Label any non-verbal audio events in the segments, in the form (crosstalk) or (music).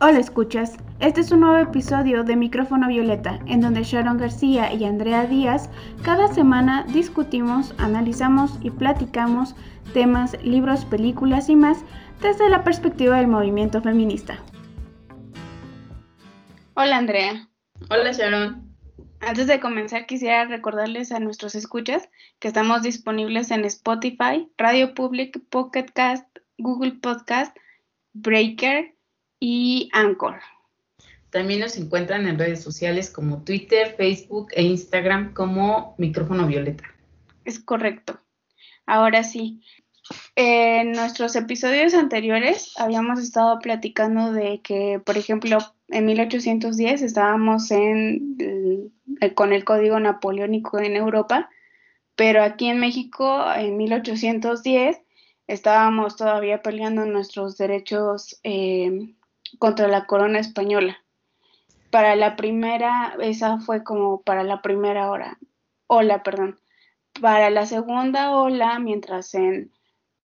Hola escuchas, este es un nuevo episodio de Micrófono Violeta, en donde Sharon García y Andrea Díaz cada semana discutimos, analizamos y platicamos temas, libros, películas y más desde la perspectiva del movimiento feminista. Hola Andrea. Hola Sharon. Antes de comenzar quisiera recordarles a nuestros escuchas que estamos disponibles en Spotify, Radio Public, Pocket Cast, Google Podcast, Breaker, y Anchor. También nos encuentran en redes sociales como Twitter, Facebook e Instagram como Micrófono Violeta. Es correcto. Ahora sí, en nuestros episodios anteriores habíamos estado platicando de que, por ejemplo, en 1810 estábamos en, con el código napoleónico en Europa, pero aquí en México en 1810 estábamos todavía peleando nuestros derechos eh, contra la corona española. Para la primera, esa fue como para la primera hora, ola, perdón. Para la segunda ola, mientras en,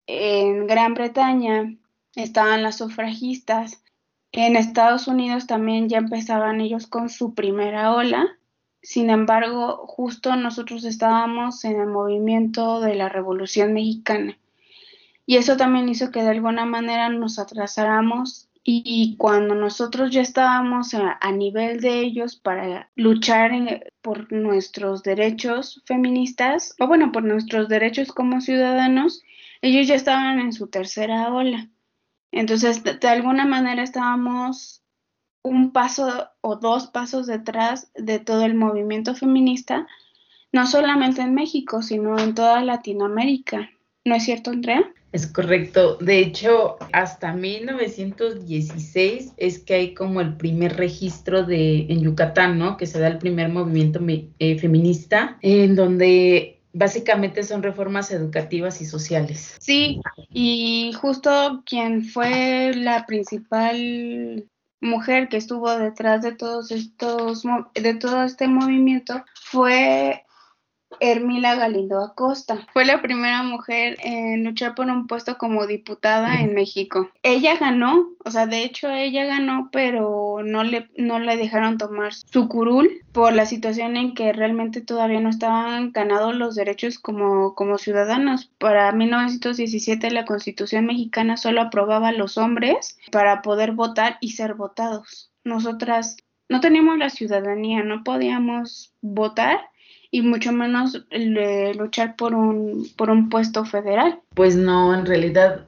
en Gran Bretaña estaban las sufragistas, en Estados Unidos también ya empezaban ellos con su primera ola. Sin embargo, justo nosotros estábamos en el movimiento de la Revolución Mexicana. Y eso también hizo que de alguna manera nos atrasáramos y cuando nosotros ya estábamos a, nivel de ellos para luchar por nuestros derechos feministas, o bueno, por nuestros derechos como ciudadanos, ellos ya estaban en su tercera ola. Entonces, de, alguna manera estábamos un paso o dos pasos detrás de todo el movimiento feminista, no solamente en México, sino en toda Latinoamérica. ¿No es cierto, Andrea? Es correcto. De hecho, hasta 1916 es que hay como el primer registro de en Yucatán, ¿no? Que se da el primer movimiento eh, feminista, en donde básicamente son reformas educativas y sociales. Sí, y justo quien fue la principal mujer que estuvo detrás de todos estos de todo este movimiento fue Hermila Galindo Acosta. Fue la primera mujer en luchar por un puesto como diputada en México. Ella ganó, o sea, de hecho ella ganó, pero no le, no le dejaron tomar su curul por la situación en que realmente todavía no estaban ganados los derechos como, como ciudadanos. Para 1917 la Constitución mexicana solo aprobaba a los hombres para poder votar y ser votados. Nosotras no teníamos la ciudadanía, no podíamos votar y mucho menos luchar por un, por un puesto federal. Pues no, en realidad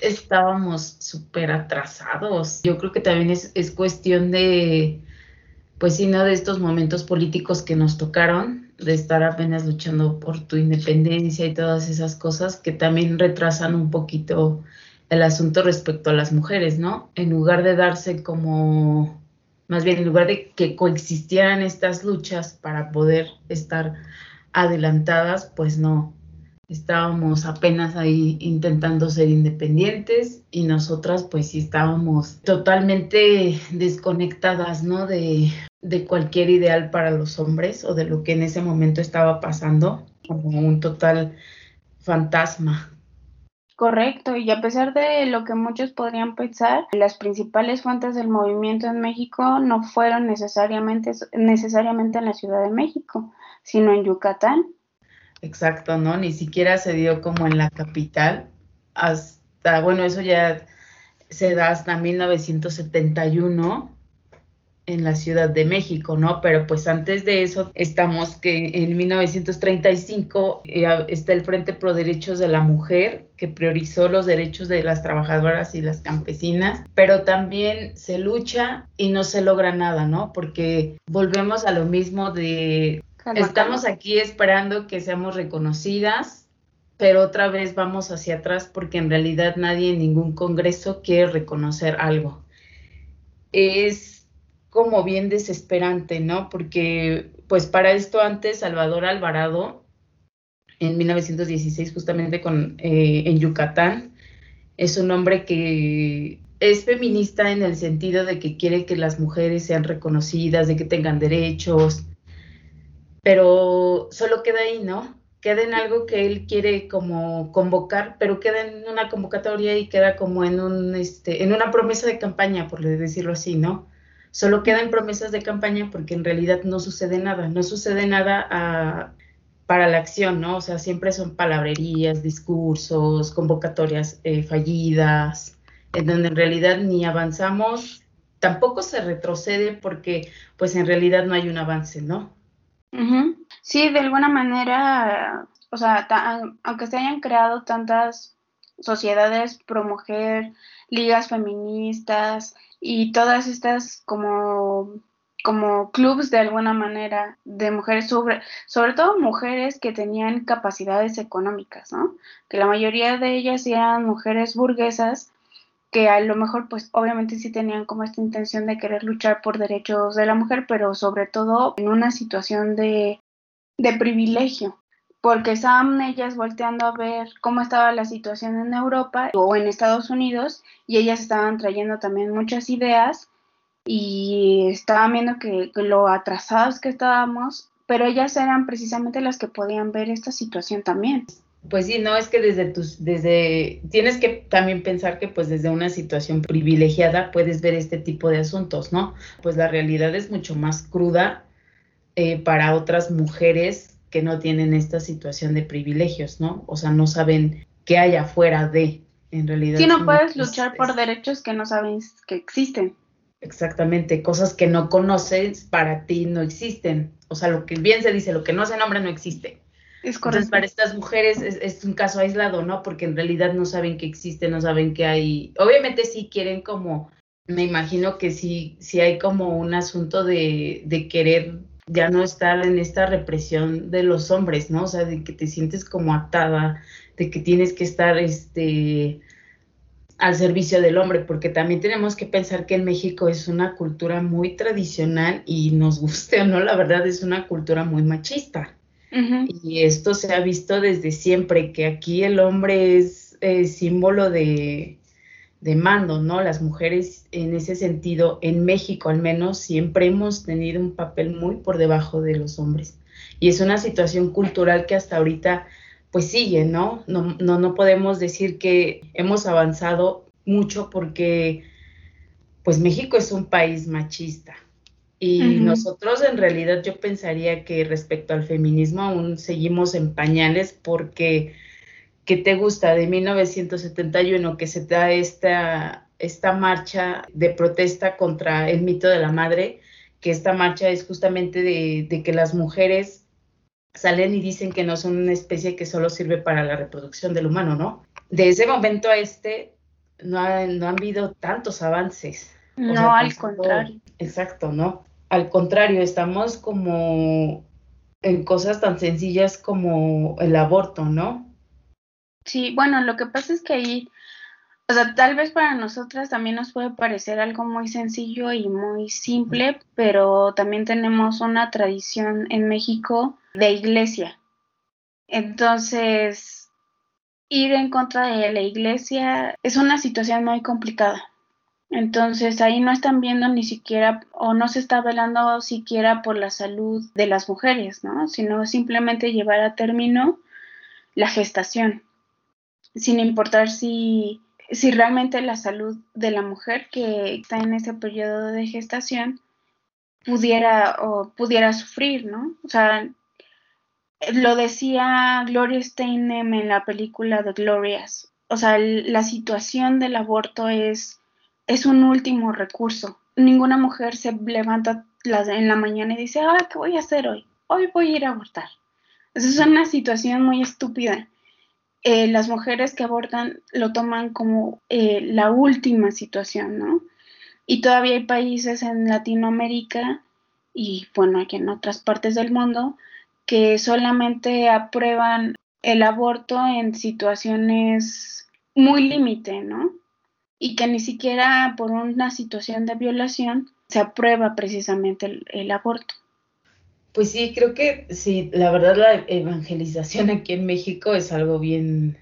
estábamos súper atrasados. Yo creo que también es, es cuestión de, pues sí, ¿no? De estos momentos políticos que nos tocaron, de estar apenas luchando por tu independencia y todas esas cosas que también retrasan un poquito el asunto respecto a las mujeres, ¿no? En lugar de darse como más bien en lugar de que coexistieran estas luchas para poder estar adelantadas, pues no, estábamos apenas ahí intentando ser independientes y nosotras pues sí estábamos totalmente desconectadas, ¿no? De, de cualquier ideal para los hombres o de lo que en ese momento estaba pasando, como un total fantasma. Correcto, y a pesar de lo que muchos podrían pensar, las principales fuentes del movimiento en México no fueron necesariamente, necesariamente en la Ciudad de México, sino en Yucatán. Exacto, ¿no? Ni siquiera se dio como en la capital, hasta, bueno, eso ya se da hasta 1971, en la Ciudad de México, ¿no? Pero pues antes de eso estamos que en 1935 eh, está el Frente Pro Derechos de la Mujer que priorizó los derechos de las trabajadoras y las campesinas, pero también se lucha y no se logra nada, ¿no? Porque volvemos a lo mismo de estamos aquí esperando que seamos reconocidas, pero otra vez vamos hacia atrás porque en realidad nadie en ningún congreso quiere reconocer algo. Es como bien desesperante, ¿no? Porque pues para esto antes Salvador Alvarado, en 1916 justamente con, eh, en Yucatán, es un hombre que es feminista en el sentido de que quiere que las mujeres sean reconocidas, de que tengan derechos, pero solo queda ahí, ¿no? queda en algo que él quiere como convocar, pero queda en una convocatoria y queda como en un este en una promesa de campaña, por decirlo así, ¿no? Solo queda en promesas de campaña porque en realidad no sucede nada, no sucede nada a, para la acción, ¿no? O sea, siempre son palabrerías, discursos, convocatorias eh, fallidas, en donde en realidad ni avanzamos, tampoco se retrocede porque pues en realidad no hay un avance, ¿no? Sí, de alguna manera, o sea, aunque se hayan creado tantas sociedades pro ligas feministas y todas estas como como clubs de alguna manera de mujeres, sobre, sobre todo mujeres que tenían capacidades económicas, ¿no? Que la mayoría de ellas eran mujeres burguesas que a lo mejor pues obviamente sí tenían como esta intención de querer luchar por derechos de la mujer, pero sobre todo en una situación de, de privilegio, porque estaban ellas volteando a ver cómo estaba la situación en Europa o en Estados Unidos y ellas estaban trayendo también muchas ideas y estaban viendo que, lo atrasados que estábamos, pero ellas eran precisamente las que podían ver esta situación también. Pues sí, no, es que desde tus, desde, tienes que también pensar que pues desde una situación privilegiada puedes ver este tipo de asuntos, ¿no? Pues la realidad es mucho más cruda eh, para otras mujeres que no tienen esta situación de privilegios, ¿no? O sea, no saben qué hay afuera de, en realidad. Sí, no puedes luchar por derechos que no sabes que existen. Exactamente, cosas que no conoces para ti no existen. O sea, lo que bien se dice, lo que no se nombra no existe. Es correcto. Entonces, para estas mujeres es, un caso aislado, ¿no? Porque en realidad no saben que existe, no saben que hay. Obviamente sí quieren como, me imagino que sí, sí hay como un asunto de, de querer ya no estar en esta represión de los hombres, ¿no? O sea, de que te sientes como atada, de que tienes que estar, este, al servicio del hombre, porque también tenemos que pensar que en México es una cultura muy tradicional y nos guste o no, la verdad es una cultura muy machista. Y esto se ha visto desde siempre, que aquí el hombre es eh, símbolo de, de mando, ¿no? Las mujeres en ese sentido, en México al menos, siempre hemos tenido un papel muy por debajo de los hombres. Y es una situación cultural que hasta ahorita pues sigue, ¿no? ¿no? No, no podemos decir que hemos avanzado mucho porque pues México es un país machista. Y nosotros en realidad yo pensaría que respecto al feminismo aún seguimos en pañales porque ¿qué te gusta de 1971 que se da esta, esta marcha de protesta contra el mito de la madre? Que esta marcha es justamente de, de que las mujeres salen y dicen que no son una especie que solo sirve para la reproducción del humano, ¿no? De ese momento a este no, no han habido tantos avances. No, al contrario. Exacto, ¿no? Al contrario, estamos como en cosas tan sencillas como el aborto, ¿no? Sí, bueno, lo que pasa es que ahí, o sea, tal vez para nosotras también nos puede parecer algo muy sencillo y muy simple, pero también tenemos una tradición en México de iglesia. Entonces, ir en contra de la iglesia es una situación muy complicada. Entonces ahí no están viendo ni siquiera o no se está velando siquiera por la salud de las mujeres, ¿no? Sino simplemente llevar a término la gestación, sin importar si, si realmente la salud de la mujer que está en ese periodo de gestación pudiera o pudiera sufrir, ¿no? O sea, lo decía Gloria Steinem en la película de Glorious. O sea, la situación del aborto es, es un último recurso. Ninguna mujer se levanta en la mañana y dice, ah, ¿qué voy a hacer hoy? Hoy voy a ir a abortar. Esa es una situación muy estúpida. Eh, las mujeres que abortan lo toman como eh, la última situación, ¿no? Y todavía hay países en Latinoamérica y, bueno, aquí en otras partes del mundo que solamente aprueban el aborto en situaciones muy límite, ¿no? Y que ni siquiera por una situación de violación se aprueba precisamente el, aborto. Pues sí, creo que sí, la verdad la evangelización aquí en México es algo bien,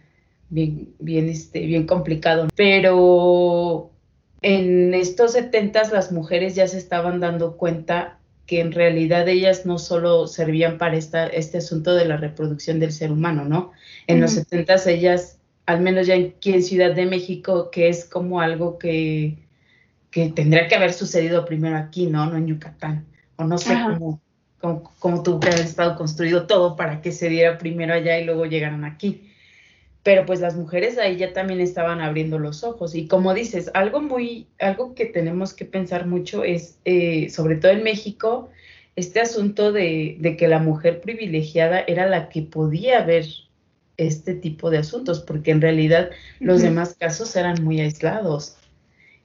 bien, bien, este, bien complicado. Pero en estos setentas las mujeres ya se estaban dando cuenta que en realidad ellas no solo servían para esta, este asunto de la reproducción del ser humano, ¿no? En los 70 ellas, al menos ya aquí en Ciudad de México, que es como algo que, que tendría que haber sucedido primero aquí, ¿no? No en Yucatán. O no sé cómo, cómo, cómo tuvo que haber estado construido todo para que se diera primero allá y luego llegaran aquí pero pues las mujeres ahí ya también estaban abriendo los ojos. Y como dices, algo muy, algo que tenemos que pensar mucho es, eh, sobre todo en México, este asunto de, de, que la mujer privilegiada era la que podía ver este tipo de asuntos, porque en realidad los demás casos eran muy aislados.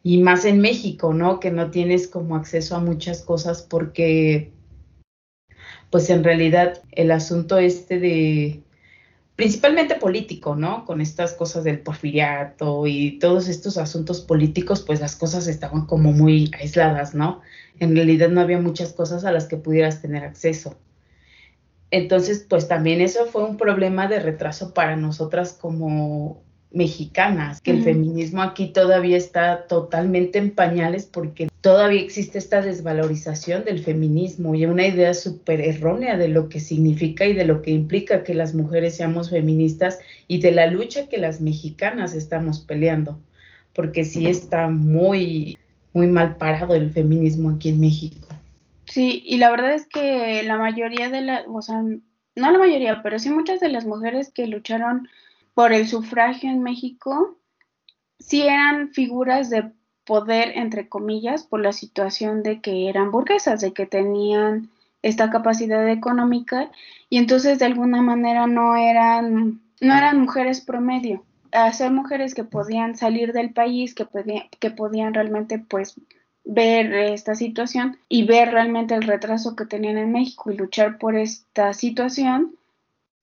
Y más en México, ¿no? Que no tienes como acceso a muchas cosas porque, pues en realidad el asunto este de, principalmente político, ¿no? Con estas cosas del porfiriato y todos estos asuntos políticos, pues las cosas estaban como muy aisladas, ¿no? En realidad no había muchas cosas a las que pudieras tener acceso. Entonces, pues también eso fue un problema de retraso para nosotras como mexicanas, que el feminismo aquí todavía está totalmente en pañales porque todavía existe esta desvalorización del feminismo y una idea súper errónea de lo que significa y de lo que implica que las mujeres seamos feministas y de la lucha que las mexicanas estamos peleando, porque sí está muy, muy mal parado el feminismo aquí en México. Sí, y la verdad es que la mayoría de las, o sea, no la mayoría, pero sí muchas de las mujeres que lucharon por el sufragio en México, sí eran figuras de poder, entre comillas, por la situación de que eran burguesas, de que tenían esta capacidad económica y entonces de alguna manera no eran, no eran mujeres promedio, a ser mujeres que podían salir del país, que, podían, que podían realmente pues ver esta situación y ver realmente el retraso que tenían en México y luchar por esta situación,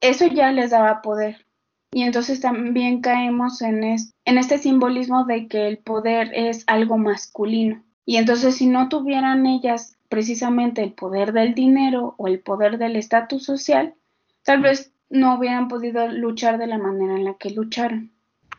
eso ya les daba poder. Y entonces también caemos en, este simbolismo de que el poder es algo masculino. Y entonces si no tuvieran ellas precisamente el poder del dinero o el poder del estatus social, tal vez no hubieran podido luchar de la manera en la que lucharon.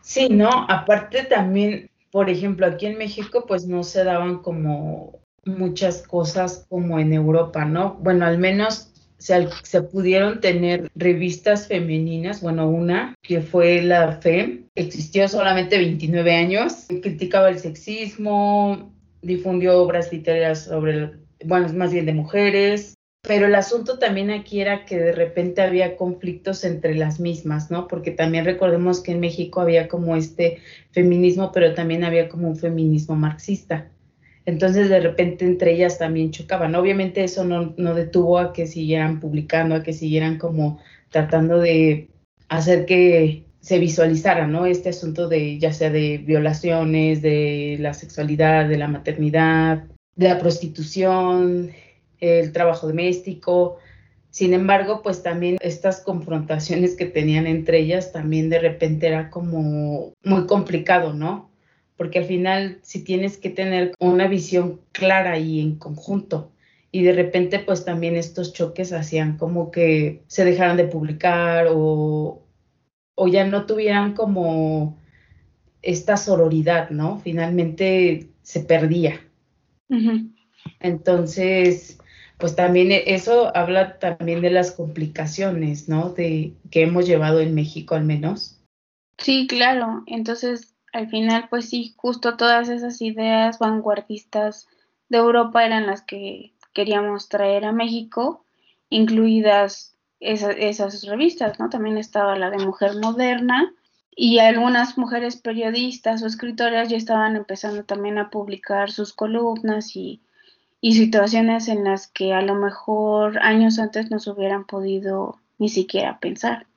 Sí, no, aparte también, por ejemplo, aquí en México pues no se daban como muchas cosas como en Europa, ¿no? Bueno, al menos se, pudieron tener revistas femeninas, bueno, una que fue la FEM, existió solamente 29 años, criticaba el sexismo, difundió obras literarias sobre, bueno, más bien de mujeres, pero el asunto también aquí era que de repente había conflictos entre las mismas, ¿no? Porque también recordemos que en México había como este feminismo, pero también había como un feminismo marxista. Entonces de repente entre ellas también chocaban. Obviamente eso no, no detuvo a que siguieran publicando, a que siguieran como tratando de hacer que se visualizara, ¿no? Este asunto de ya sea de violaciones, de la sexualidad, de la maternidad, de la prostitución, el trabajo doméstico. Sin embargo, pues también estas confrontaciones que tenían entre ellas también de repente era como muy complicado, ¿no? Porque al final si tienes que tener una visión clara y en conjunto. Y de repente pues también estos choques hacían como que se dejaran de publicar o, o ya no tuvieran como esta sororidad, ¿no? Finalmente se perdía. Entonces, pues también eso habla también de las complicaciones, ¿no? De que hemos llevado en México al menos. Sí, claro. Entonces, al final, pues sí, justo todas esas ideas vanguardistas de Europa eran las que queríamos traer a México, incluidas esas revistas, ¿no? También estaba la de Mujer Moderna y algunas mujeres periodistas o escritoras ya estaban empezando también a publicar sus columnas y, y situaciones en las que a lo mejor años antes no se hubieran podido ni siquiera pensar.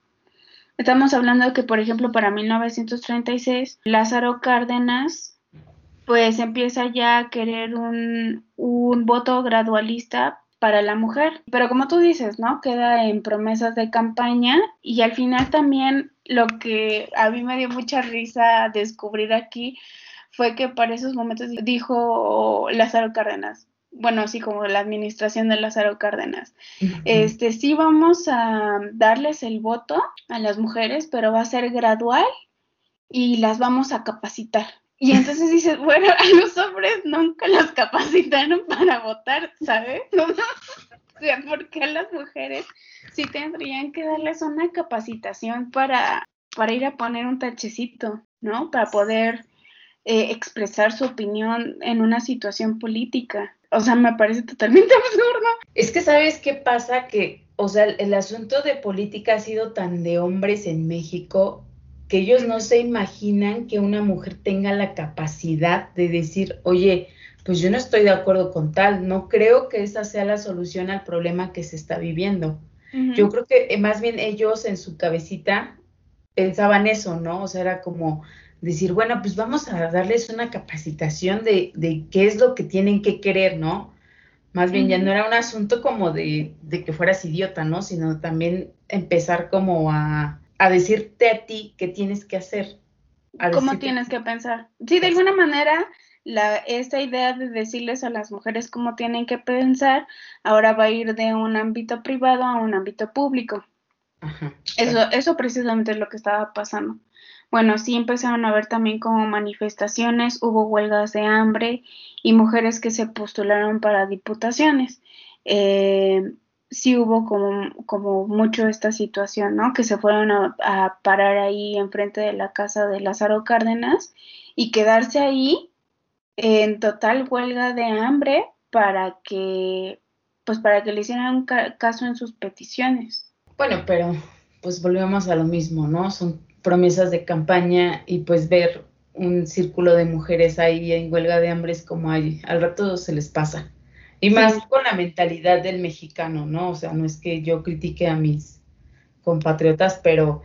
Estamos hablando de que, por ejemplo, para 1936, Lázaro Cárdenas, pues empieza ya a querer un, un voto gradualista para la mujer. Pero como tú dices, ¿no? Queda en promesas de campaña y al final también lo que a mí me dio mucha risa descubrir aquí fue que para esos momentos dijo Lázaro Cárdenas, bueno, así como la administración de Lázaro Cárdenas. Este, sí vamos a darles el voto a las mujeres, pero va a ser gradual y las vamos a capacitar. Y entonces dices, bueno, a los hombres nunca los capacitaron para votar, ¿sabes? (laughs) o sea, ¿por qué a las mujeres sí tendrían que darles una capacitación para, para ir a poner un tachecito, ¿no? Para poder eh, expresar su opinión en una situación política. O sea, me parece totalmente (laughs) absurdo. Es que sabes qué pasa que, o sea, el, asunto de política ha sido tan de hombres en México que ellos no se imaginan que una mujer tenga la capacidad de decir, oye, pues yo no estoy de acuerdo con tal, no creo que esa sea la solución al problema que se está viviendo. Yo creo que eh, más bien ellos en su cabecita pensaban eso, ¿no? O sea, era como, decir, bueno, pues vamos a darles una capacitación de, de qué es lo que tienen que querer, ¿no? Más bien ya no era un asunto como de, de, que fueras idiota, ¿no? Sino también empezar como a, a decirte a ti qué tienes que hacer. ¿Cómo tienes que pensar? Sí, de alguna manera, la, esta idea de decirles a las mujeres cómo tienen que pensar, ahora va a ir de un ámbito privado a un ámbito público. Ajá, eso, eso precisamente es lo que estaba pasando. Bueno, sí empezaron a haber también como manifestaciones, hubo huelgas de hambre y mujeres que se postularon para diputaciones. Eh, sí hubo como, como mucho esta situación, ¿no? Que se fueron a, parar ahí enfrente de la casa de Lázaro Cárdenas y quedarse ahí en total huelga de hambre para que, pues para que le hicieran caso en sus peticiones. Bueno, pero pues volvemos a lo mismo, ¿no? Son promesas de campaña y pues ver un círculo de mujeres ahí en huelga de hambre es como ahí, al rato se les pasa. Y más con la mentalidad del mexicano, ¿no? O sea, no es que yo critique a mis compatriotas, pero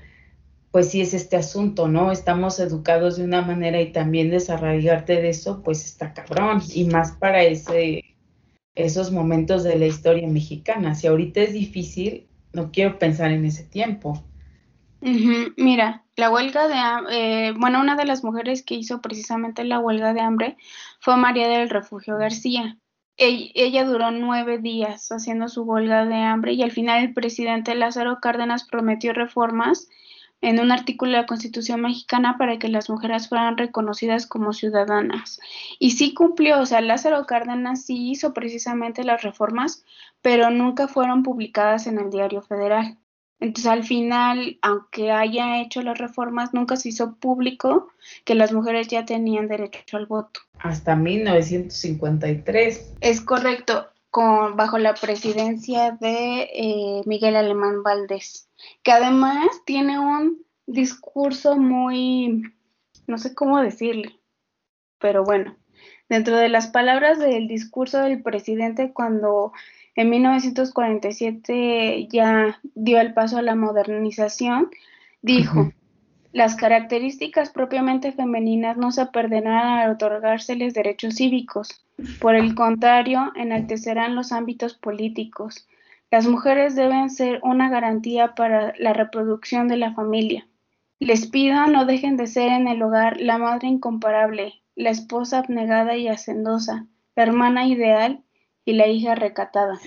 pues sí es este asunto, ¿no? Estamos educados de una manera y también desarraigarte de eso, pues está cabrón. Y más para ese, esos momentos de la historia mexicana. Si ahorita es difícil, no quiero pensar en ese tiempo. Mira, la huelga de eh, bueno, una de las mujeres que hizo precisamente la huelga de hambre fue María del Refugio García. Ella, duró nueve días haciendo su huelga de hambre y al final el presidente Lázaro Cárdenas prometió reformas en un artículo de la Constitución mexicana para que las mujeres fueran reconocidas como ciudadanas. Y sí cumplió, o sea, Lázaro Cárdenas sí hizo precisamente las reformas, pero nunca fueron publicadas en el Diario Federal. Entonces, al final, aunque haya hecho las reformas, nunca se hizo público que las mujeres ya tenían derecho al voto. Hasta 1953. Es correcto, con, bajo la presidencia de eh, Miguel Alemán Valdés, que además tiene un discurso muy, no sé cómo decirle, pero bueno, dentro de las palabras del discurso del presidente cuando en 1947 ya dio el paso a la modernización, dijo, las características propiamente femeninas no se perderán al otorgárseles derechos cívicos, por el contrario, enaltecerán los ámbitos políticos. Las mujeres deben ser una garantía para la reproducción de la familia. Les pido no dejen de ser en el hogar la madre incomparable, la esposa abnegada y hacendosa, la hermana ideal y la hija recatada.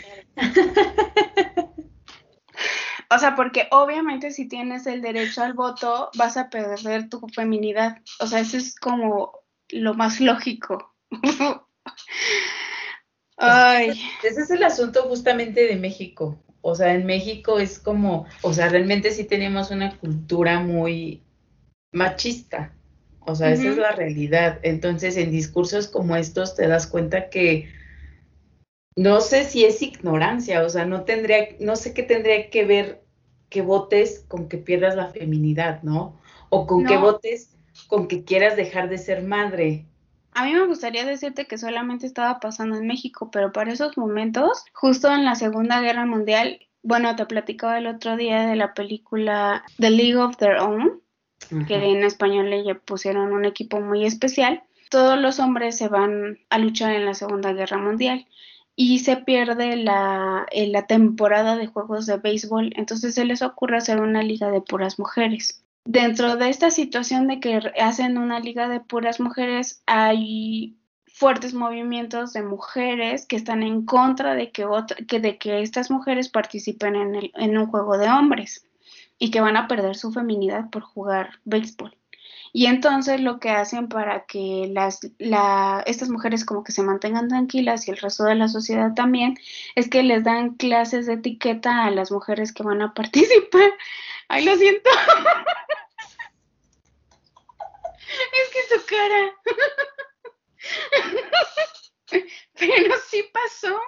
o sea, porque obviamente si tienes el derecho al voto, vas a perder tu feminidad. O sea, eso es como lo más lógico. Ay. Ese es el asunto justamente de México. O sea, en México es como, o sea, realmente sí tenemos una cultura muy machista. O sea, esa es la realidad. Entonces, en discursos como estos te das cuenta que no sé si es ignorancia, o sea, no tendría, no sé qué tendría que ver que votes con que pierdas la feminidad, ¿no? O con que votes con que quieras dejar de ser madre. A mí me gustaría decirte que solamente estaba pasando en México, pero para esos momentos, justo en la Segunda Guerra Mundial, bueno, te platicaba el otro día de la película The League of Their Own, que en español le pusieron un equipo muy especial. Todos los hombres se van a luchar en la Segunda Guerra Mundial y se pierde la, la temporada de juegos de béisbol, entonces se les ocurre hacer una liga de puras mujeres. Dentro de esta situación de que hacen una liga de puras mujeres, hay fuertes movimientos de mujeres que están en contra de que, que, de que estas mujeres participen en, en un juego de hombres y que van a perder su feminidad por jugar béisbol. Y entonces lo que hacen para que las, la, estas mujeres como que se mantengan tranquilas y el resto de la sociedad también, es que les dan clases de etiqueta a las mujeres que van a participar. (laughs) Ay, lo siento. (laughs) es que su cara. (laughs) Pero sí pasó.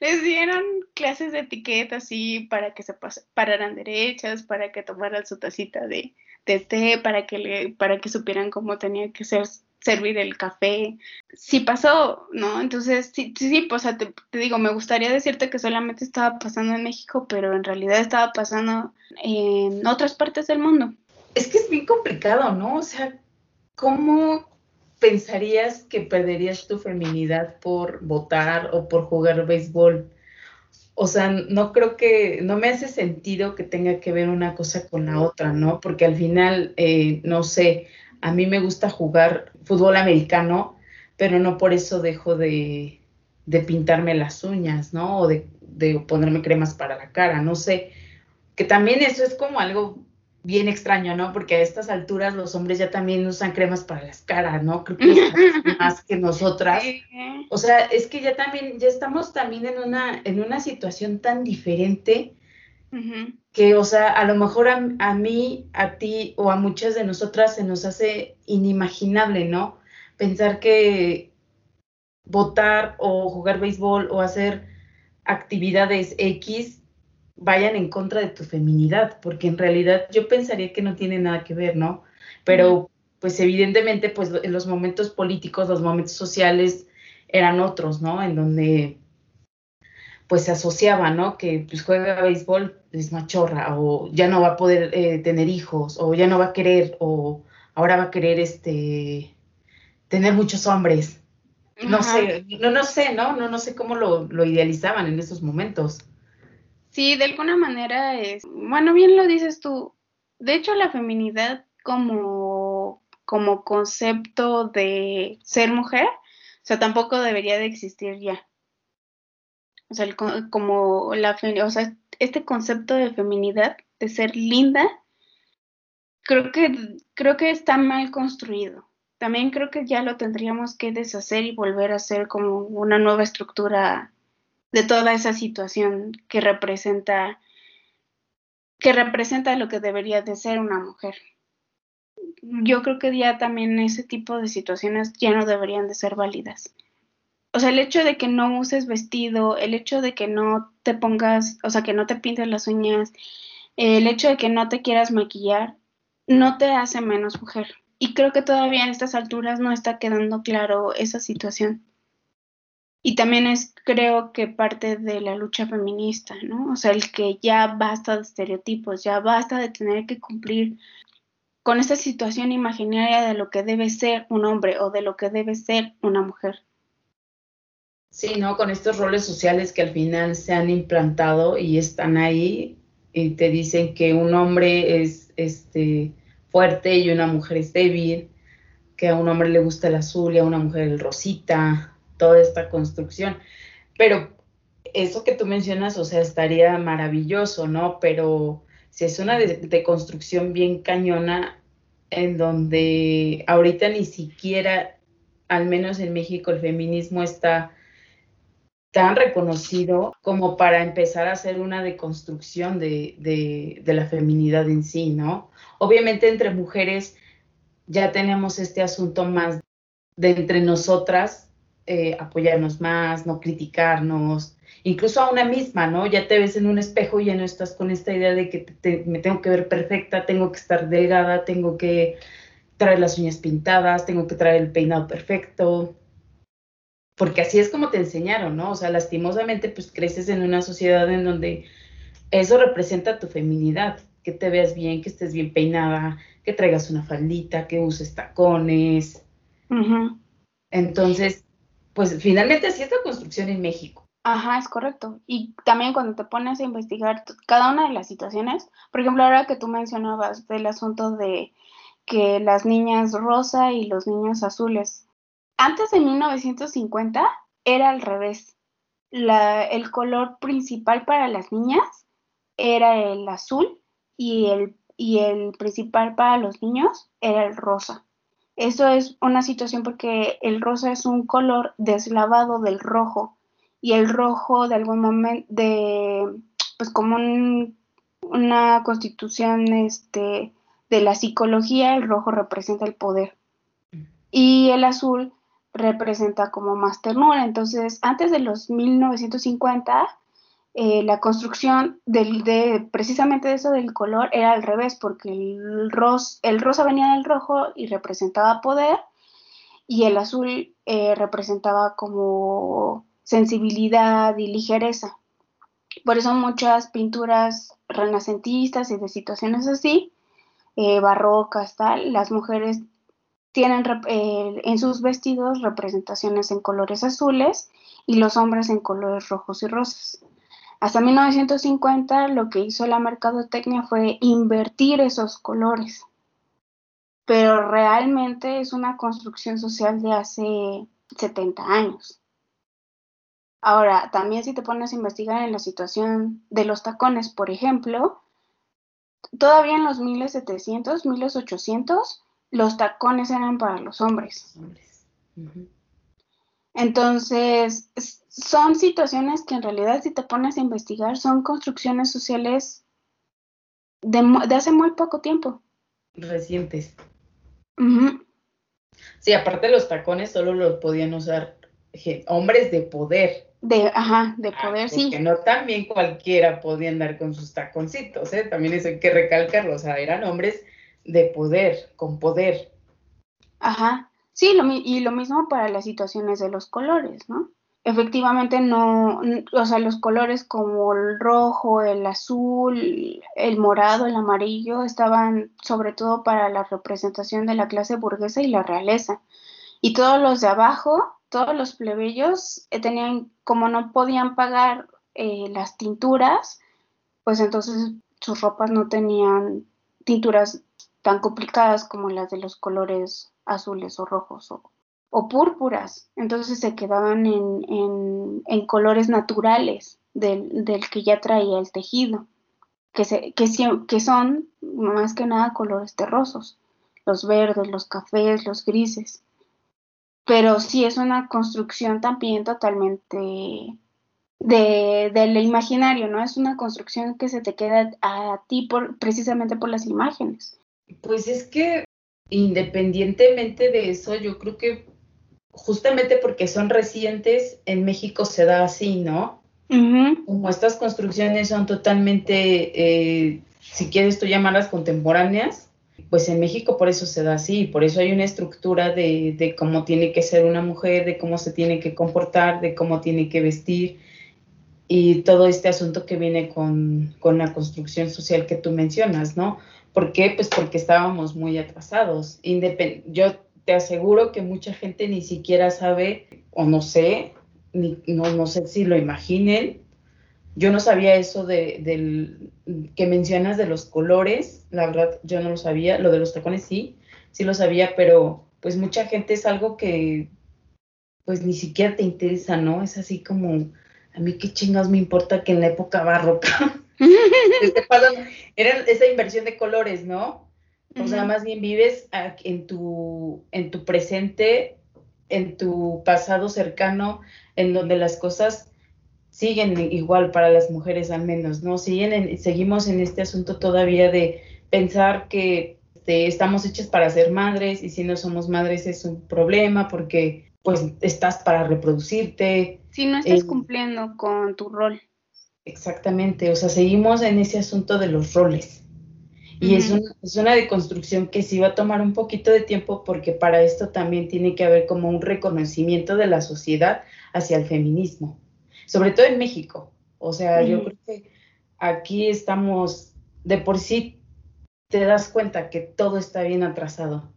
Les dieron clases de etiqueta así para que se pararan derechas, para que tomaran su tacita de, de té, para que le, para que supieran cómo tenía que ser servir el café. Sí pasó, ¿no? Entonces, sí, sí, pues, te, te, digo, me gustaría decirte que solamente estaba pasando en México, pero en realidad estaba pasando en otras partes del mundo. Es que es bien complicado, ¿no? O sea, ¿cómo pensarías que perderías tu feminidad por votar o por jugar béisbol? O sea, no creo que, no me hace sentido que tenga que ver una cosa con la otra, ¿no? Porque al final, eh, no sé, a mí me gusta jugar fútbol americano, pero no por eso dejo de, de pintarme las uñas, ¿no? O de, de ponerme cremas para la cara, no sé. Que también eso es como algo bien extraño, ¿no? Porque a estas alturas los hombres ya también usan cremas para las caras, ¿no? Creo que (laughs) más que nosotras. O sea, es que ya también, ya estamos también en una, en una situación tan diferente que, o sea, a lo mejor a, a, mí, a ti o a muchas de nosotras se nos hace inimaginable, ¿no? Pensar que votar o jugar béisbol o hacer actividades X vayan en contra de tu feminidad, porque en realidad yo pensaría que no tiene nada que ver, ¿no? Pero pues evidentemente pues en los momentos políticos, los momentos sociales eran otros, ¿no? En donde pues se asociaba, ¿no? Que pues juega béisbol es machorra o ya no va a poder eh, tener hijos o ya no va a querer o ahora va a querer este tener muchos hombres. No sé, no, no sé, ¿no? No, no sé cómo lo, lo idealizaban en esos momentos. Sí, de alguna manera es, bueno, bien lo dices tú. De hecho, la feminidad como, como concepto de ser mujer, o sea, tampoco debería de existir ya. O sea, como la, o sea, este concepto de feminidad, de ser linda, creo que, creo que está mal construido. También creo que ya lo tendríamos que deshacer y volver a hacer como una nueva estructura de toda esa situación que representa que representa lo que debería de ser una mujer. Yo creo que ya también ese tipo de situaciones ya no deberían de ser válidas. O sea, el hecho de que no uses vestido, el hecho de que no te pongas, o sea, que no te pintes las uñas, el hecho de que no te quieras maquillar, no te hace menos mujer. Y creo que todavía en estas alturas no está quedando claro esa situación. Y también es, creo que parte de la lucha feminista, ¿no? O sea, el que ya basta de estereotipos, ya basta de tener que cumplir con esta situación imaginaria de lo que debe ser un hombre o de lo que debe ser una mujer. Sí, ¿no? Con estos roles sociales que al final se han implantado y están ahí y te dicen que un hombre es este fuerte y una mujer es débil, que a un hombre le gusta el azul y a una mujer el rosita, toda esta construcción. Pero eso que tú mencionas, o sea, estaría maravilloso, ¿no? Pero si es una de, construcción bien cañona, en donde ahorita ni siquiera, al menos en México, el feminismo está tan reconocido como para empezar a hacer una deconstrucción de, de, de, la feminidad en sí, ¿no? Obviamente entre mujeres ya tenemos este asunto más de entre nosotras, eh, apoyarnos más, no criticarnos, incluso a una misma, ¿no? Ya te ves en un espejo y ya no estás con esta idea de que me tengo que ver perfecta, tengo que estar delgada, tengo que traer las uñas pintadas, tengo que traer el peinado perfecto, porque así es como te enseñaron, ¿no? O sea, lastimosamente, pues creces en una sociedad en donde eso representa tu feminidad, que te veas bien, que estés bien peinada, que traigas una faldita, que uses tacones. Entonces, pues finalmente así es construcción en México. Ajá, es correcto. Y también cuando te pones a investigar cada una de las situaciones, por ejemplo, ahora que tú mencionabas del asunto de que las niñas rosa y los niños azules, antes de 1950 era al revés. La, el color principal para las niñas era el azul y el, y el principal para los niños era el rosa. Eso es una situación porque el rosa es un color deslavado del rojo y el rojo de algún momento de pues como una constitución este de la psicología el rojo representa el poder. Y el azul representa como más ternura. Entonces antes de los 1950 eh, la construcción del, de precisamente eso del color era al revés, porque el, el rosa venía del rojo y representaba poder, y el azul eh, representaba como sensibilidad y ligereza. Por eso muchas pinturas renacentistas y de situaciones así, eh, barrocas, tal, las mujeres tienen en sus vestidos representaciones en colores azules y los hombres en colores rojos y rosas. Hasta 1950 lo que hizo la mercadotecnia fue invertir esos colores, pero realmente es una construcción social de hace 70 años. Ahora, también si te pones a investigar en la situación de los tacones, por ejemplo, todavía en los 1700, 1800, los tacones eran para los hombres. Entonces, son situaciones que en realidad si te pones a investigar son construcciones sociales de, hace muy poco tiempo. Recientes. Sí, aparte los tacones solo los podían usar hombres de poder. De, ajá, de ah, poder, sí. Que no también cualquiera podía andar con sus taconcitos, ¿eh? También eso hay que recalcarlo, o sea, eran hombres de poder, con poder. Ajá, sí, lo, y lo mismo para las situaciones de los colores, ¿no? Efectivamente no, o sea, los colores como el rojo, el azul, el morado, el amarillo estaban sobre todo para la representación de la clase burguesa y la realeza. Y todos los de abajo, todos los plebeyos eh, tenían, como no podían pagar eh, las tinturas, pues entonces sus ropas no tenían tinturas tan complicadas como las de los colores azules o rojos o o púrpuras, entonces se quedaban en, en, colores naturales del, del, que ya traía el tejido, que, se, que, que son más que nada colores terrosos, los verdes, los cafés, los grises. Pero sí es una construcción también totalmente de, del imaginario, ¿no? Es una construcción que se te queda a ti por, precisamente por las imágenes. Pues es que independientemente de eso, yo creo que justamente porque son recientes, en México se da así, ¿no? Como estas construcciones son totalmente, eh, si quieres tú llamarlas contemporáneas, pues en México por eso se da así, por eso hay una estructura de, de, cómo tiene que ser una mujer, de cómo se tiene que comportar, de cómo tiene que vestir y todo este asunto que viene con, con la construcción social que tú mencionas, ¿no? ¿Por qué? Pues porque estábamos muy atrasados. Independ yo te aseguro que mucha gente ni siquiera sabe, o no sé, ni, no, no sé si lo imaginen. Yo no sabía eso de, del que mencionas de los colores, la verdad yo no lo sabía, lo de los tacones sí, sí lo sabía, pero pues mucha gente es algo que pues ni siquiera te interesa, ¿no? Es así como, a mí qué chingados me importa que en la época barroca (laughs) este era esa inversión de colores, ¿no? O sea, más bien vives en tu, en tu presente, en tu pasado cercano, en donde las cosas siguen igual para las mujeres al menos, ¿no? Siguen seguimos en este asunto todavía de pensar que este, estamos hechas para ser madres y si no somos madres es un problema porque pues estás para reproducirte. Si no estás eh, cumpliendo con tu rol. Exactamente, o sea, seguimos en ese asunto de los roles. Y es, una, es una deconstrucción que sí va a tomar un poquito de tiempo porque para esto también tiene que haber como un reconocimiento de la sociedad hacia el feminismo, sobre todo en México. O sea, yo creo que aquí estamos, de por sí te das cuenta que todo está bien atrasado.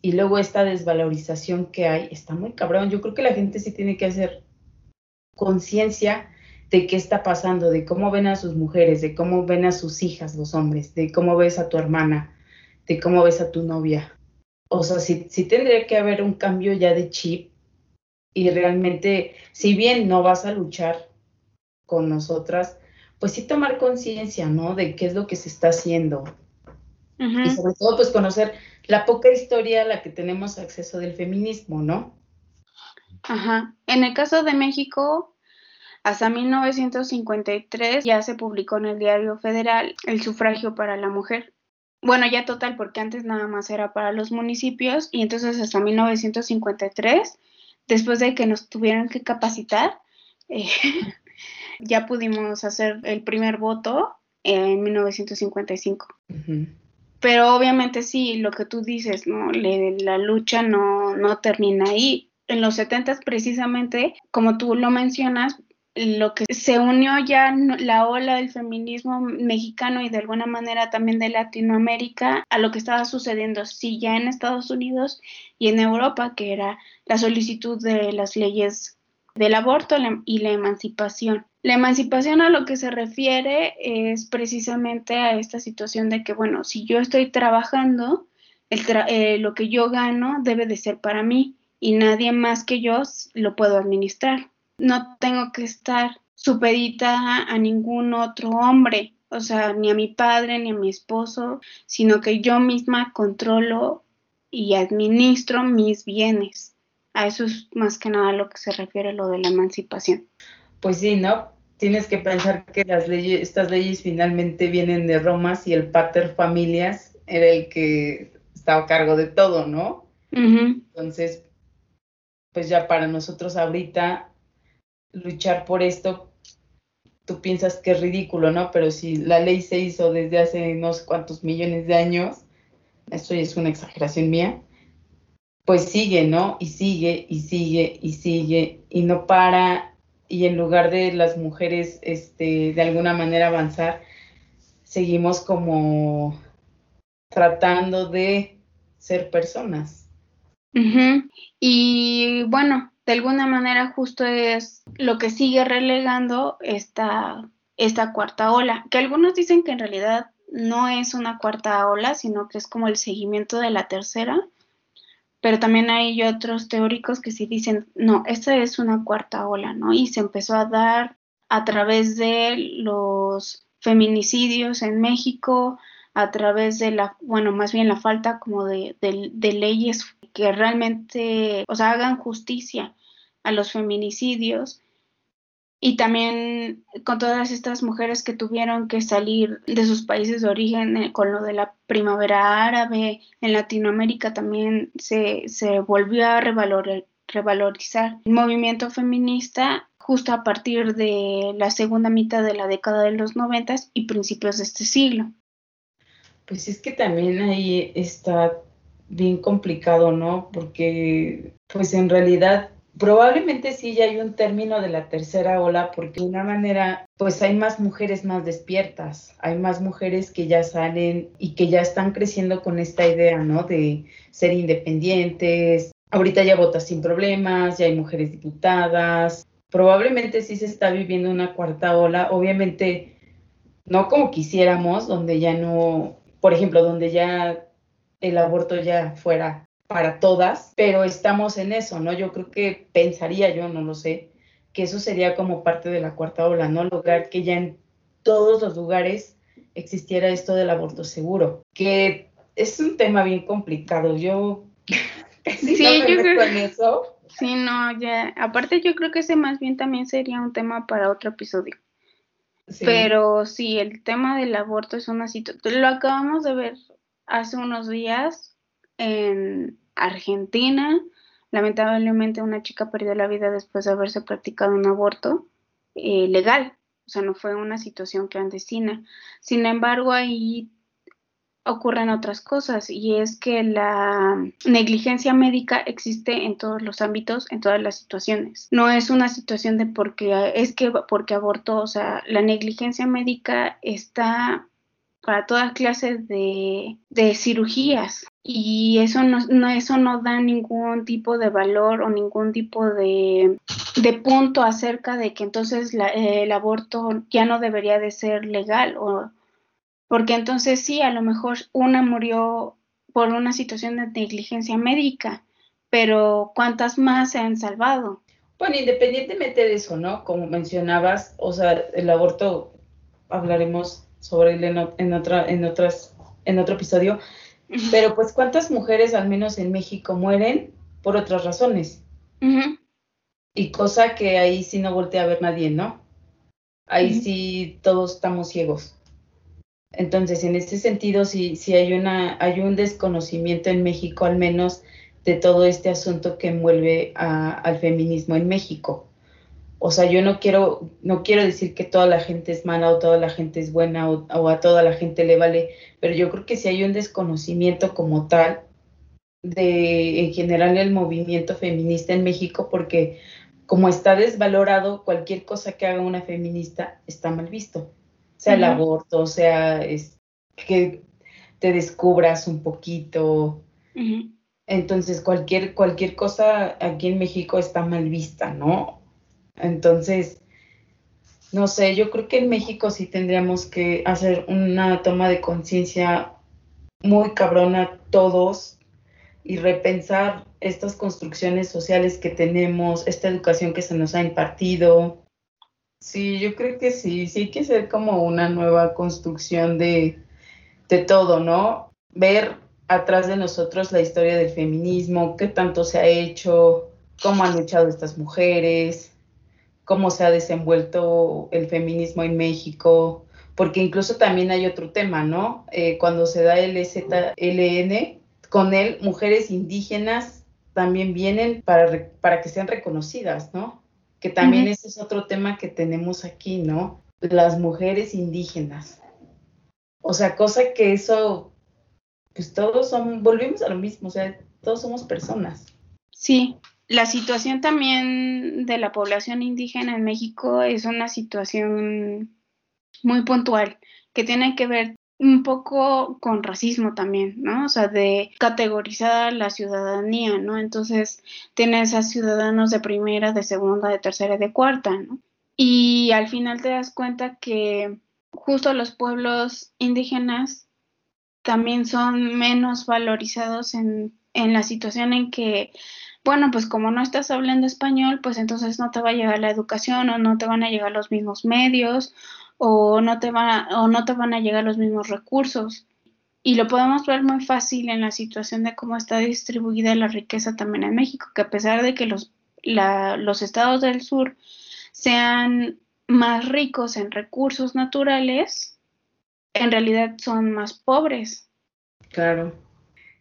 Y luego esta desvalorización que hay está muy cabrón. Yo creo que la gente sí tiene que hacer conciencia de qué está pasando, de cómo ven a sus mujeres, de cómo ven a sus hijas los hombres, de cómo ves a tu hermana, de cómo ves a tu novia. O sea, sí, tendría que haber un cambio ya de chip y realmente, si bien no vas a luchar con nosotras, pues sí tomar conciencia, ¿no? De qué es lo que se está haciendo. Y sobre todo, pues conocer la poca historia a la que tenemos acceso del feminismo, ¿no? Ajá. En el caso de México, hasta 1953 ya se publicó en el Diario Federal el sufragio para la mujer. Bueno, ya total, porque antes nada más era para los municipios y entonces hasta 1953, después de que nos tuvieran que capacitar, eh, (laughs) ya pudimos hacer el primer voto en 1955. Pero obviamente sí, lo que tú dices, ¿no? la lucha no, no termina ahí. En los 70 precisamente, como tú lo mencionas, lo que se unió ya la ola del feminismo mexicano y de alguna manera también de Latinoamérica a lo que estaba sucediendo, sí, ya en Estados Unidos y en Europa, que era la solicitud de las leyes del aborto y la emancipación. La emancipación a lo que se refiere es precisamente a esta situación de que, bueno, si yo estoy trabajando, eh, lo que yo gano debe de ser para mí y nadie más que yo lo puedo administrar. No tengo que estar supedita a ningún otro hombre, o sea, ni a mi padre ni a mi esposo, sino que yo misma controlo y administro mis bienes. A eso es más que nada lo que se refiere lo de la emancipación. Pues sí, ¿no? Tienes que pensar que las leyes, estas leyes finalmente vienen de Roma y el pater familias era el que estaba a cargo de todo, ¿no? Entonces, pues ya para nosotros ahorita luchar por esto, tú piensas que es ridículo, ¿no? Pero si la ley se hizo desde hace no sé cuántos millones de años, esto es una exageración mía, pues sigue, ¿no? Y sigue, y sigue, y sigue, y no para, y en lugar de las mujeres, este, de alguna manera avanzar, seguimos como tratando de ser personas. Y bueno, de alguna manera justo es lo que sigue relegando esta, esta cuarta ola, que algunos dicen que en realidad no es una cuarta ola, sino que es como el seguimiento de la tercera, pero también hay otros teóricos que sí dicen, no, esta es una cuarta ola, ¿no? Y se empezó a dar a través de los feminicidios en México, a través de la, bueno, más bien la falta como de, de leyes que realmente, o sea, hagan justicia a los feminicidios y también con todas estas mujeres que tuvieron que salir de sus países de origen eh, con lo de la primavera árabe, en Latinoamérica también se, se volvió a revalorizar el movimiento feminista justo a partir de la segunda mitad de la década de los noventas y principios de este siglo. Pues es que también ahí está bien complicado, ¿no? Porque pues en realidad probablemente sí ya hay un término de la tercera ola porque de una manera pues hay más mujeres más despiertas, hay más mujeres que ya salen y que ya están creciendo con esta idea, ¿no? De ser independientes. Ahorita ya votas sin problemas, ya hay mujeres diputadas. Probablemente sí se está viviendo una cuarta ola, obviamente no como quisiéramos, donde ya no, por ejemplo, donde ya el aborto ya fuera para todas, pero estamos en eso, ¿no? Yo creo que pensaría yo, no lo sé, que eso sería como parte de la cuarta ola, ¿no? Lograr que ya en todos los lugares existiera esto del aborto seguro, que es un tema bien complicado. Yo (laughs) sí, yo creo con eso. Sí, no, ya. Aparte, yo creo que ese más bien también sería un tema para otro episodio. Pero sí, el tema del aborto es una situación. Lo acabamos de ver hace unos días en Argentina. Lamentablemente una chica perdió la vida después de haberse practicado un aborto eh, legal, o sea, no fue una situación clandestina. Sin embargo, ahí ocurren otras cosas y es que la negligencia médica existe en todos los ámbitos, en todas las situaciones. No es una situación de porque es que porque abortó, o sea, la negligencia médica está para todas clases de, cirugías y eso no, eso no da ningún tipo de valor o ningún tipo de, punto acerca de que entonces el aborto ya no debería de ser legal o porque entonces sí, a lo mejor una murió por una situación de negligencia médica, pero ¿cuántas más se han salvado? Bueno, independientemente de eso, ¿no? Como mencionabas, o sea, el aborto hablaremos sobre él en, otra, en, otras, en otro episodio, Pero pues cuántas mujeres, al menos en México, mueren por otras razones. Y cosa que ahí sí no voltea a ver nadie, ¿no? Ahí sí todos estamos ciegos. Entonces, en ese sentido, sí, hay, una, hay un desconocimiento en México, al menos, de todo este asunto que envuelve al feminismo en México. O sea, yo no quiero, no quiero decir que toda la gente es mala o toda la gente es buena o, a toda la gente le vale, pero yo creo que sí hay un desconocimiento como tal de en general el movimiento feminista en México porque como está desvalorado, cualquier cosa que haga una feminista está mal visto. Sea el aborto, sea es, que te descubras un poquito. Entonces, cualquier, cualquier cosa aquí en México está mal vista, ¿no? Entonces, no sé, yo creo que en México sí tendríamos que hacer una toma de conciencia muy cabrona todos y repensar estas construcciones sociales que tenemos, esta educación que se nos ha impartido. Sí, yo creo que sí, sí hay que ser como una nueva construcción de, de todo, ¿no? Ver atrás de nosotros la historia del feminismo, qué tanto se ha hecho, cómo han luchado estas mujeres, cómo se ha desenvuelto el feminismo en México, porque incluso también hay otro tema, ¿no? Eh, cuando se da el EZLN, con él mujeres indígenas también vienen para, para que sean reconocidas, ¿no? Que también ese es otro tema que tenemos aquí, ¿no? Las mujeres indígenas. O sea, cosa que eso pues todos son, volvimos a lo mismo, o sea, todos somos personas. Sí, la situación también de la población indígena en México es una situación muy puntual, que tiene que ver un poco con racismo también, ¿no? O sea, de categorizar la ciudadanía, ¿no? Entonces, tienes a ciudadanos de primera, de segunda, de tercera y de cuarta, ¿no? Y al final te das cuenta que justo los pueblos indígenas también son menos valorizados en, en la situación en que, bueno, pues como no estás hablando español, pues entonces no te va a llegar la educación o no te van a llegar los mismos medios o no te, va, o no te van a llegar los mismos recursos. Y lo podemos ver muy fácil en la situación de cómo está distribuida la riqueza también en México, que a pesar de que los, la, los estados del sur sean más ricos en recursos naturales, en realidad son más pobres. Claro.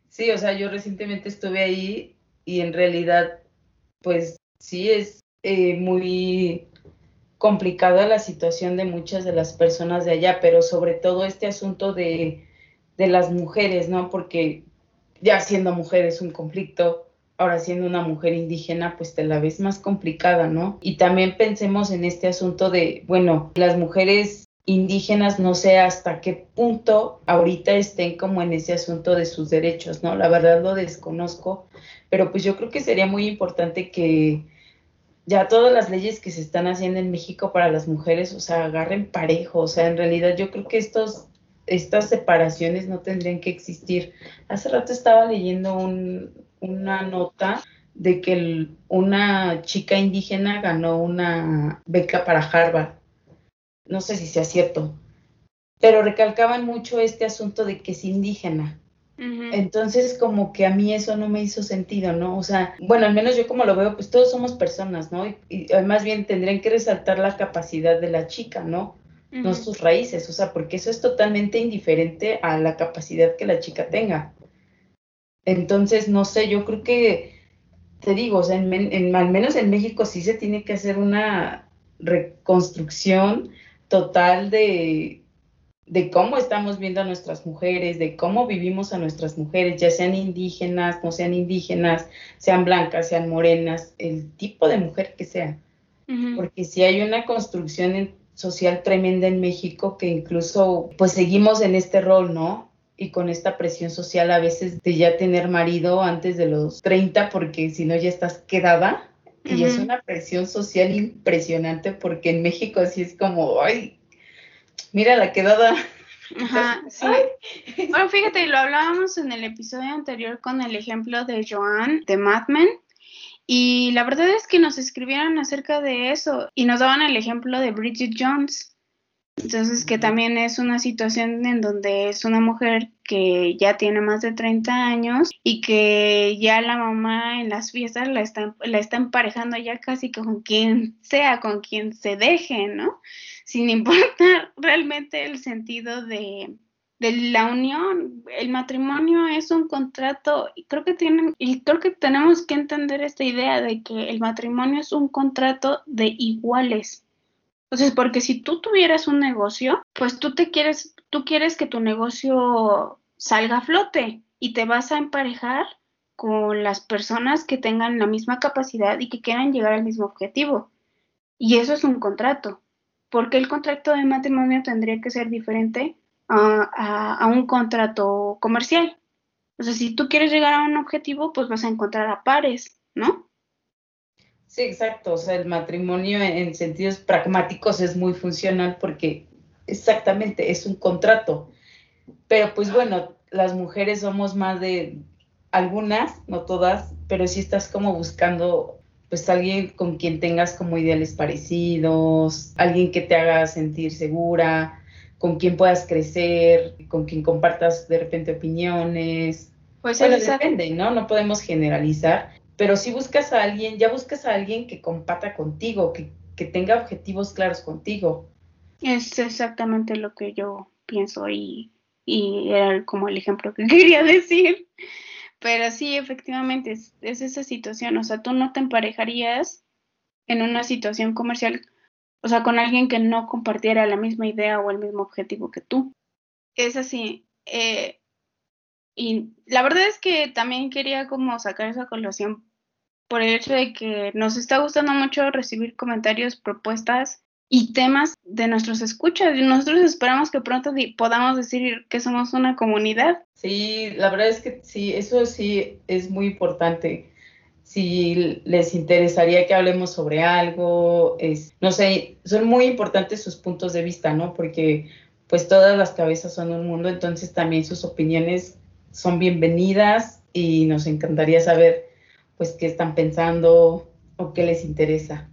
Sí, o sea, yo recientemente estuve ahí y en realidad, pues sí es eh, muy complicada la situación de muchas de las personas de allá, pero sobre todo este asunto de, de las mujeres, ¿no? Porque ya siendo mujer es un conflicto, ahora siendo una mujer indígena, pues te la ves más complicada, ¿no? Y también pensemos en este asunto de, bueno, las mujeres indígenas no sé hasta qué punto ahorita estén como en ese asunto de sus derechos, ¿no? La verdad lo desconozco, pero pues yo creo que sería muy importante que ya todas las leyes que se están haciendo en México para las mujeres, o sea, agarren parejo, o sea, en realidad yo creo que estos estas separaciones no tendrían que existir. Hace rato estaba leyendo una nota de que una chica indígena ganó una beca para Harvard no sé si sea cierto, pero recalcaban mucho este asunto de que es indígena. Entonces, como que a mí eso no me hizo sentido, ¿no? O sea, bueno, al menos yo como lo veo, pues todos somos personas, ¿no? Y, más bien tendrían que resaltar la capacidad de la chica, ¿no? No sus raíces, o sea, porque eso es totalmente indiferente a la capacidad que la chica tenga. Entonces, no sé, yo creo que, te digo, o sea, en, al menos en México sí se tiene que hacer una reconstrucción total de, de cómo estamos viendo a nuestras mujeres, de cómo vivimos a nuestras mujeres, ya sean indígenas, no sean indígenas, sean blancas, sean morenas, el tipo de mujer que sea. Porque si hay una construcción social tremenda en México que incluso pues seguimos en este rol, ¿no? Y con esta presión social a veces de ya tener marido antes de los 30 porque si no ya estás quedada y es una presión social impresionante porque en México así es como, ay, mira la quedada. Ajá, (laughs) sí. Bueno, fíjate, lo hablábamos en el episodio anterior con el ejemplo de Joan de Mad Men. Y la verdad es que nos escribieron acerca de eso y nos daban el ejemplo de Bridget Jones, Entonces, que también es una situación en donde es una mujer que ya tiene más de 30 años y que ya la mamá en las fiestas la está, la está emparejando ya casi con quien sea, con quien se deje, ¿no? Sin importar (laughs) realmente el sentido de, la unión. El matrimonio es un contrato y creo que tienen y creo que tenemos que entender esta idea de que el matrimonio es un contrato de iguales. Entonces, porque si tú tuvieras un negocio, pues tú te quieres, tú quieres que tu negocio salga a flote y te vas a emparejar con las personas que tengan la misma capacidad y que quieran llegar al mismo objetivo. Y eso es un contrato. Porque el contrato de matrimonio tendría que ser diferente a, a un contrato comercial? O sea, si tú quieres llegar a un objetivo, pues vas a encontrar a pares, ¿no? Sí, exacto. O sea, el matrimonio en, sentidos pragmáticos es muy funcional porque exactamente es un contrato. Pero pues bueno, las mujeres somos más de algunas, no todas, pero sí estás como buscando pues alguien con quien tengas como ideales parecidos, alguien que te haga sentir segura, con quien puedas crecer, con quien compartas de repente opiniones. Pues bueno, depende, ¿no? No podemos generalizar, pero si buscas a alguien, ya buscas a alguien que compata contigo, que, tenga objetivos claros contigo. Es exactamente lo que yo pienso y, y era como el ejemplo que (laughs) quería decir. Pero sí, efectivamente, es, es, esa situación. O sea, tú no te emparejarías en una situación comercial, o sea, con alguien que no compartiera la misma idea o el mismo objetivo que tú. Es así. Eh, y la verdad es que también quería como sacar esa colación por el hecho de que nos está gustando mucho recibir comentarios, propuestas y temas de nuestros escuchas. Nosotros esperamos que pronto podamos decir que somos una comunidad. Sí, la verdad es que sí, eso sí es muy importante. Si les interesaría que hablemos sobre algo, es, no sé, son muy importantes sus puntos de vista, ¿no? Porque pues todas las cabezas son un mundo, entonces también sus opiniones son bienvenidas y nos encantaría saber pues qué están pensando o qué les interesa.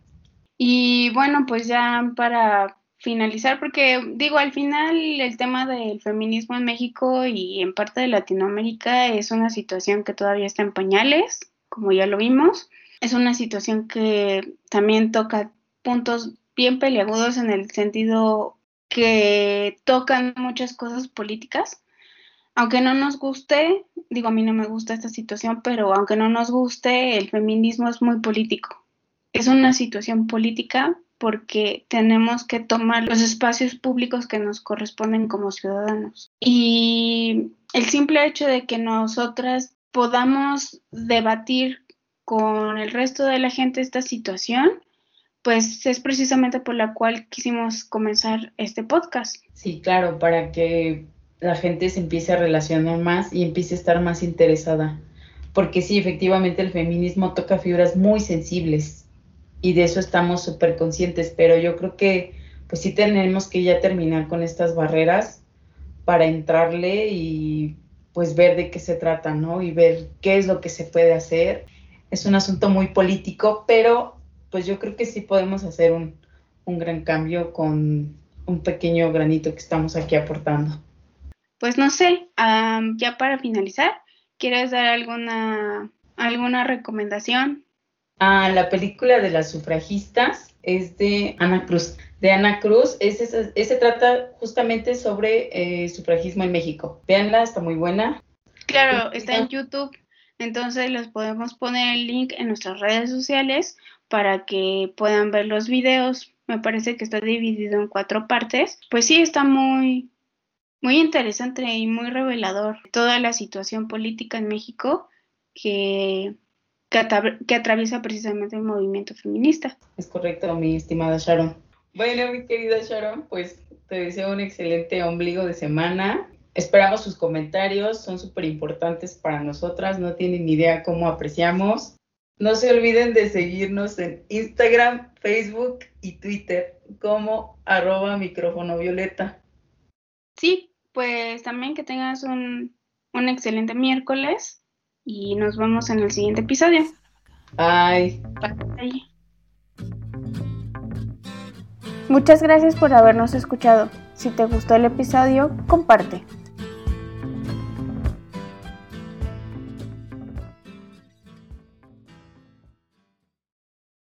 Y bueno, pues ya para finalizar, porque digo, al final el tema del feminismo en México y en parte de Latinoamérica es una situación que todavía está en pañales, como ya lo vimos. Es una situación que también toca puntos bien peliagudos en el sentido que tocan muchas cosas políticas aunque no nos guste, digo, a mí no me gusta esta situación, pero aunque no nos guste, el feminismo es muy político. Es una situación política porque tenemos que tomar los espacios públicos que nos corresponden como ciudadanos. Y el simple hecho de que nosotras podamos debatir con el resto de la gente esta situación, pues es precisamente por la cual quisimos comenzar este podcast. Sí, claro, para que la gente se empiece a relacionar más y empiece a estar más interesada. Porque sí, efectivamente el feminismo toca fibras muy sensibles y de eso estamos súper conscientes, pero yo creo que pues sí tenemos que ya terminar con estas barreras para entrarle y pues ver de qué se trata, ¿no? Y ver qué es lo que se puede hacer. Es un asunto muy político, pero pues yo creo que sí podemos hacer un, un gran cambio con un pequeño granito que estamos aquí aportando pues no sé, ya para finalizar, ¿quieres dar alguna, alguna recomendación? Ah, la película de las sufragistas es de Ana Cruz. De Ana Cruz, ese, ese trata justamente sobre eh, sufragismo en México. Véanla, está muy buena. Claro, está en YouTube, entonces les podemos poner el link en nuestras redes sociales para que puedan ver los videos. Me parece que está dividido en cuatro partes. Pues sí, está muy, muy interesante y muy revelador toda la situación política en México que, que, atraviesa precisamente el movimiento feminista. Es correcto, mi estimada Sharon. Bueno, mi querida Sharon, pues te deseo un excelente ombligo de semana. Esperamos sus comentarios, son súper importantes para nosotras, no tienen ni idea cómo apreciamos. No se olviden de seguirnos en Instagram, Facebook y Twitter como arroba micrófono violeta. Sí, pues también que tengas un, un excelente miércoles y nos vemos en el siguiente episodio. Bye. Bye. Muchas gracias por habernos escuchado. Si te gustó el episodio, comparte.